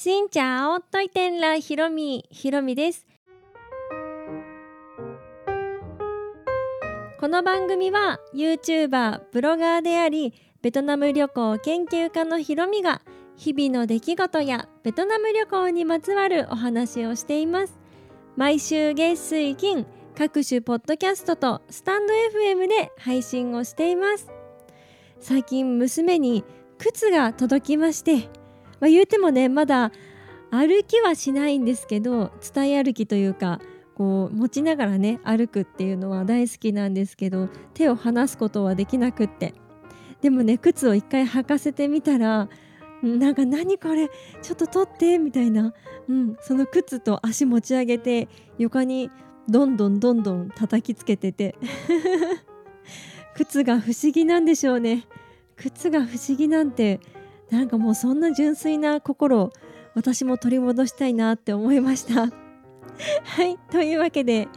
しんちゃおといてんらひろみひろみです。この番組は YouTuber ブロガーでありベトナム旅行研究家のひろみが日々の出来事やベトナム旅行にまつわるお話をしています。毎週月水金各種ポッドキャストとスタンド FM で配信をしています。最近娘に靴が届きましてまあ、言うてもねまだ歩きはしないんですけど伝え歩きというかこう持ちながらね歩くっていうのは大好きなんですけど手を離すことはできなくって。でもね靴を一回履かせてみたらなんか何これちょっと取ってみたいな、うん、その靴と足持ち上げて床にどんどんどんどん叩きつけてて。靴が不思議なんでしょうね。靴が不思議なんてなんかもうそんな純粋な心私も取り戻したいなって思いました。はいというわけで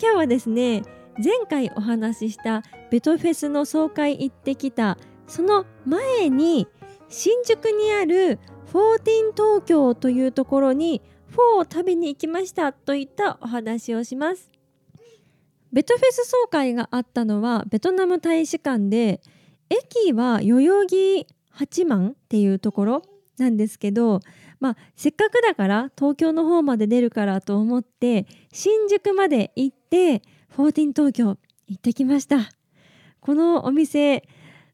今日はですね前回お話ししたベトフェスの総会行ってきたその前に新宿にある14東京というところにフォーを食べに行きましたといったお話をします。ベトフェス総会があったのはベトナム大使館で駅は代々木八幡っていうところなんですけど、まあ、せっかくだから東京の方まで出るからと思って新宿まで行って14東京行ってきました。このお店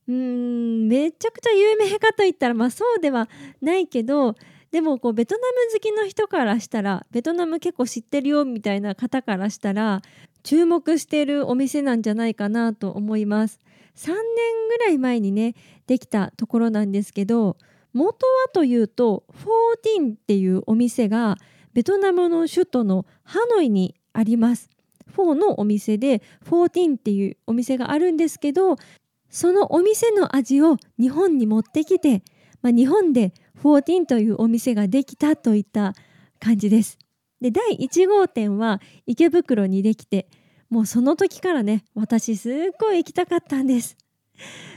うーんめちゃくちゃ有名かといったらまあそうではないけどでもこうベトナム好きの人からしたらベトナム結構知ってるよみたいな方からしたら注目してるお店なんじゃないかなと思います。3年ぐらい前にねできたところなんですけど元はというと14っていうお店がベトナムの首都のハノイにあります。4のお店で14っていうお店があるんですけどそのお店の味を日本に持ってきて、まあ、日本で14というお店ができたといった感じです。で第1号店は池袋にできてもうその時からね私すっごい行きたかったんです。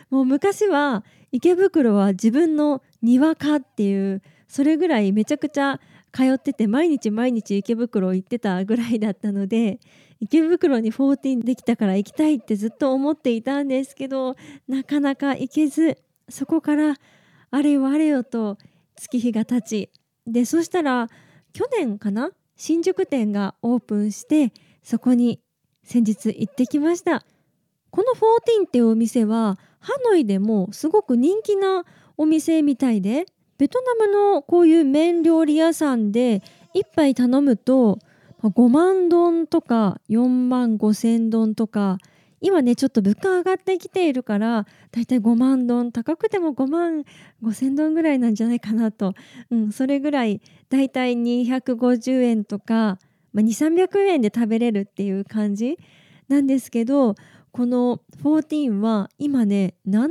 もう昔は池袋は自分の庭かっていうそれぐらいめちゃくちゃ通ってて毎日毎日池袋行ってたぐらいだったので池袋に14できたから行きたいってずっと思っていたんですけどなかなか行けずそこからあれよあれよと月日が経ち。でそしたら去年かな？新宿店がオープンしてそこに先日行ってきました。この14っていうお店はハノイでもすごく人気なお店みたいでベトナムのこういう麺料理屋さんで1杯頼むと5万ドンとか4万5千ドンとか今ねちょっと物価上がってきているからだいたい5万ドン高くても5万5千ドンぐらいなんじゃないかなと、うん、それぐらいだいたい250円とかまあ、2300円で食べれるっていう感じなんですけどこの14は今ね7万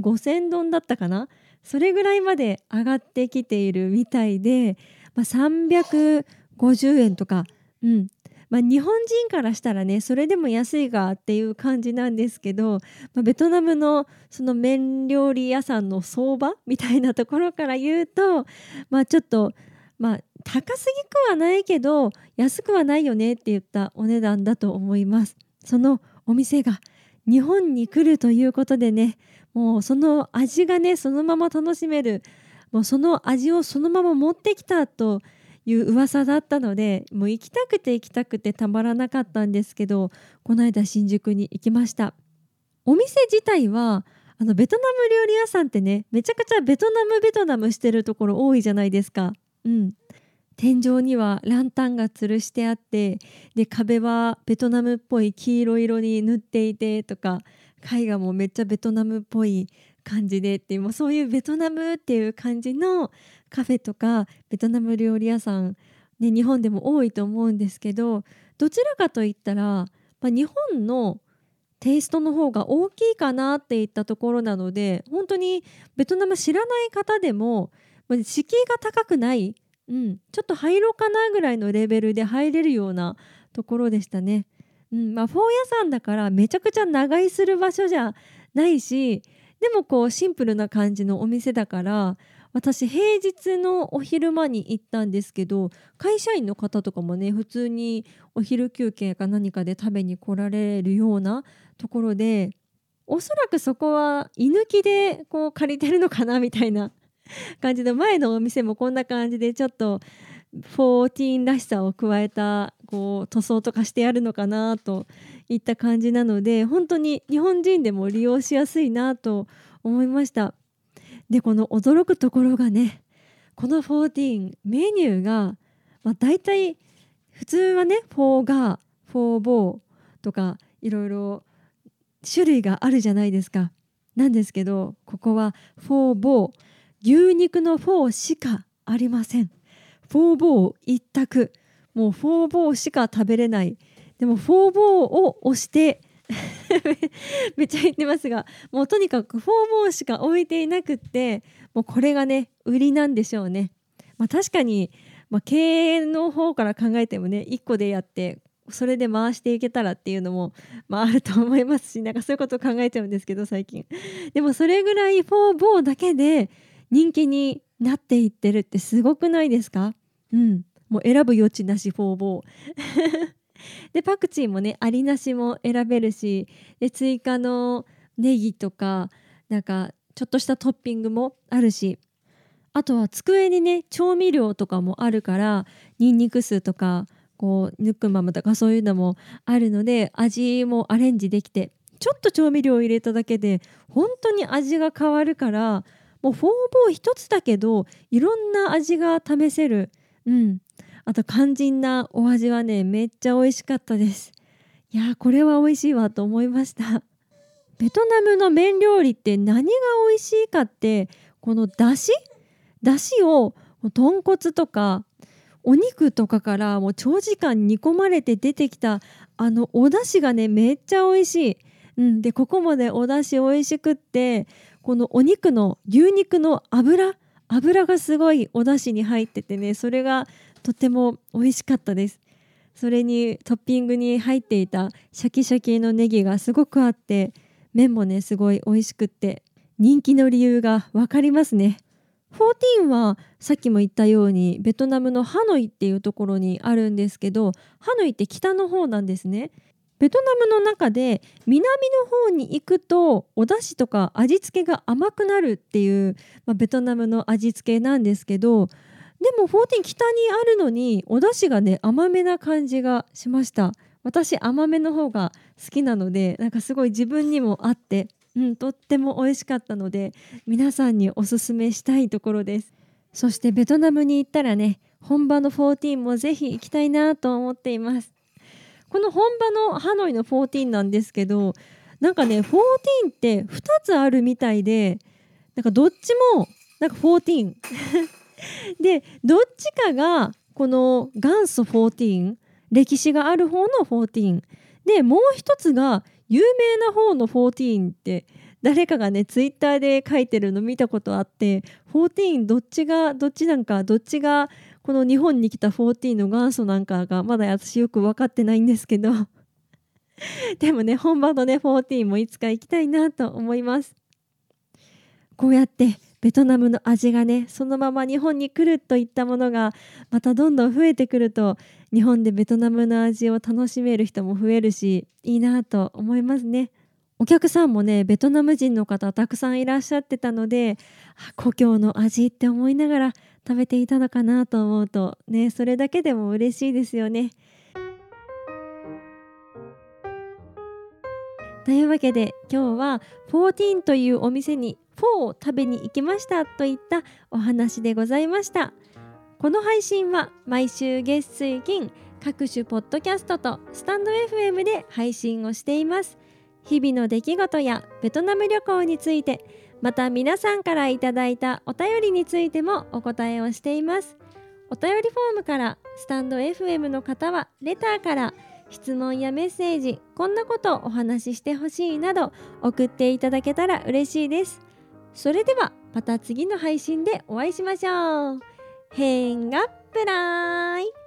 5,000ドンだったかな？それぐらいまで上がってきているみたいで、まあ、350円とか、うんまあ、日本人からしたらねそれでも安いがっていう感じなんですけど、まあ、ベトナムのその麺料理屋さんの相場みたいなところから言うと、まあ、ちょっとまあ高すぎくはないけど安くはないよねって言ったお値段だと思います。そのお店が日本に来るということでねもうその味がねそのまま楽しめるもうその味をそのまま持ってきたという噂だったのでもう行きたくて行きたくてたまらなかったんですけどこの間新宿に行きました。お店自体はあのベトナム料理屋さんってねめちゃくちゃベトナムベトナムしてるところ多いじゃないですか。うん。天井にはランタンが吊るしてあってで壁はベトナムっぽい黄色色に塗っていてとか絵画もめっちゃベトナムっぽい感じでってもうそういうベトナムっていう感じのカフェとかベトナム料理屋さん、ね、日本でも多いと思うんですけどどちらかといったら、まあ、日本のテイストの方が大きいかなっていったところなので本当にベトナム知らない方でも敷居が高くないうん、ちょっと入ろうかなぐらいのレベルで入れるようなところでしたね。うんまあ、フォー屋さんだからめちゃくちゃ長居する場所じゃないしでもこうシンプルな感じのお店だから私平日のお昼間に行ったんですけど会社員の方とかもね普通にお昼休憩か何かで食べに来られるようなところでおそらくそこは居抜きでこう借りてるのかなみたいな感じで前のお店もこんな感じでちょっと14らしさを加えたこう塗装とかしてやるのかなといった感じなので本当に日本人でも利用しやすいなと思いました。でこの驚くところがねこの14メニューが、まあ、大体普通はねフォーガーフォーボーとかいろいろ種類があるじゃないですか。なんですけどここはフォーボー牛肉のフォーしかありません。フォーボー一択。もうフォーボーしか食べれない。でもフォーボーを押して めっちゃ言ってますがもうとにかくフォーボーしか置いていなくってもうこれがね売りなんでしょうね。まあ、確かに、まあ、経営の方から考えてもね1個でやってそれで回していけたらっていうのも、まあ、あると思いますしなんかそういうことを考えちゃうんですけど最近。でもそれぐらいフォーボーだけで人気になっていってるってすごくないですか？うん。もう選ぶ余地なしフォーボーでパクチーもねありなしも選べるしで追加のネギとかなんかちょっとしたトッピングもあるし。あとは机にね調味料とかもあるからニンニク酢とかこうヌクマムとかそういうのもあるので味もアレンジできてちょっと調味料を入れただけで本当に味が変わるからもうフォーボー一つだけどいろんな味が試せる、うん、あと肝心なお味はねめっちゃ美味しかったです。いやこれは美味しいわと思いました。ベトナムの麺料理って何が美味しいかってこのだしだしを豚骨とかお肉とかからもう長時間煮込まれて出てきたあのお出汁がねめっちゃ美味しい、うん、でここまでお出汁美味しくってこのお肉の牛肉の脂油がすごいお出汁に入っててねそれがとても美味しかったです。それにトッピングに入っていたシャキシャキのネギがすごくあって麺もねすごい美味しくって人気の理由が分かりますね。14はさっきも言ったようにベトナムのハノイっていうところにあるんですけどハノイって北の方なんですね。ベトナムの中で南の方に行くとお出汁とか味付けが甘くなるっていう、まあ、ベトナムの味付けなんですけどでも14北にあるのにお出汁がね甘めな感じがしました。私甘めの方が好きなのでなんかすごい自分にも合ってうんとっても美味しかったので皆さんにおすすめしたいところです。そしてベトナムに行ったらね本場の14もぜひ行きたいなと思っています。この本場のハノイの14なんですけどなんかね14って2つあるみたいでなんかどっちもなんか14 でどっちかがこの元祖14歴史がある方の14でもう一つが有名な方の14って誰かがねツイッターで書いてるの見たことあって14どっちがどっちなんかどっちがこの日本に来た14の元祖なんかがまだ私よく分かってないんですけど でもね本場のね14もいつか行きたいなと思いますこうやってベトナムの味がねそのまま日本に来るといったものがまたどんどん増えてくると日本でベトナムの味を楽しめる人も増えるしいいなと思いますね。お客さんもねベトナム人の方たくさんいらっしゃってたので故郷の味って思いながら食べていたのかなと思うとねそれだけでも嬉しいですよね。というわけで今日は14というお店にフォーを食べに行きましたといったお話でございましたこの配信は毎週月水金各種ポッドキャストとスタンド FM で配信をしています日々の出来事やベトナム旅行についてまた皆さんからいただいたお便りについてもお答えをしています。お便りフォームからスタンド FM の方はレターから質問やメッセージこんなことお話ししてほしいなど送っていただけたら嬉しいです。それではまた次の配信でお会いしましょう。変がプライ